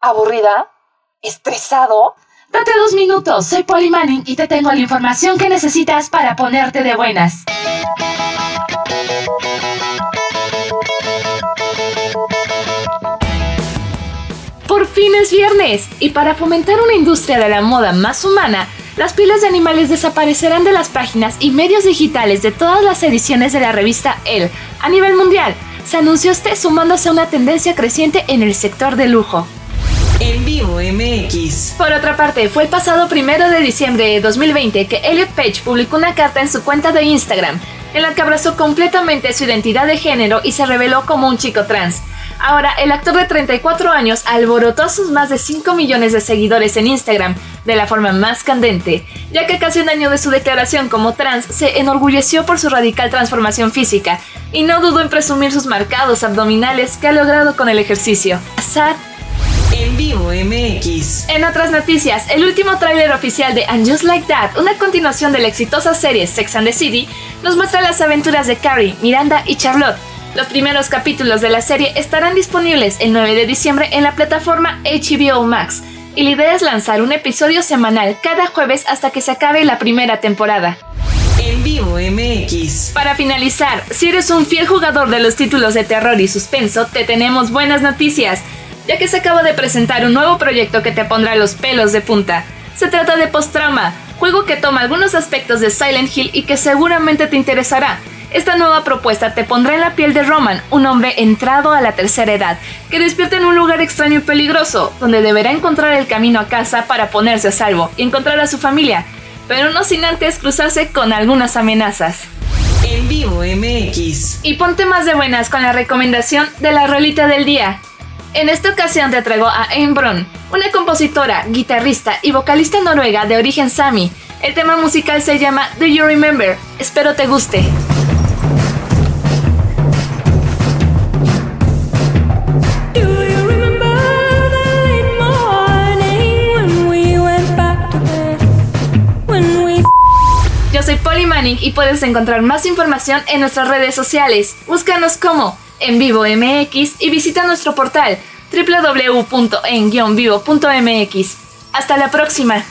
aburrida, estresado. Date dos minutos, soy Polly Manning y te tengo la información que necesitas para ponerte de buenas. Por fin es viernes y para fomentar una industria de la moda más humana, las pieles de animales desaparecerán de las páginas y medios digitales de todas las ediciones de la revista Elle a nivel mundial. Se anunció este sumándose a una tendencia creciente en el sector de lujo. En vivo MX. Por otra parte, fue el pasado primero de diciembre de 2020 que Elliot Page publicó una carta en su cuenta de Instagram, en la que abrazó completamente su identidad de género y se reveló como un chico trans. Ahora, el actor de 34 años alborotó a sus más de 5 millones de seguidores en Instagram de la forma más candente, ya que casi un año de su declaración como trans se enorgulleció por su radical transformación física y no dudó en presumir sus marcados abdominales que ha logrado con el ejercicio. Vivo MX. En otras noticias, el último tráiler oficial de And Just Like That, una continuación de la exitosa serie Sex and the City, nos muestra las aventuras de Carrie, Miranda y Charlotte, los primeros capítulos de la serie estarán disponibles el 9 de diciembre en la plataforma HBO Max, y la idea es lanzar un episodio semanal cada jueves hasta que se acabe la primera temporada. En vivo MX. Para finalizar, si eres un fiel jugador de los títulos de terror y suspenso, te tenemos buenas noticias, ya que se acaba de presentar un nuevo proyecto que te pondrá los pelos de punta. Se trata de Post-Trauma, juego que toma algunos aspectos de Silent Hill y que seguramente te interesará esta nueva propuesta te pondrá en la piel de Roman, un hombre entrado a la tercera edad, que despierta en un lugar extraño y peligroso, donde deberá encontrar el camino a casa para ponerse a salvo y encontrar a su familia, pero no sin antes cruzarse con algunas amenazas. En vivo MX. Y ponte más de buenas con la recomendación de la rolita del día. En esta ocasión te traigo a Ayn Bron, una compositora, guitarrista y vocalista noruega de origen sami. El tema musical se llama Do You Remember? Espero te guste. Yo soy Polly Manning y puedes encontrar más información en nuestras redes sociales. Búscanos como En Vivo MX y visita nuestro portal www.en-vivo.mx. Hasta la próxima.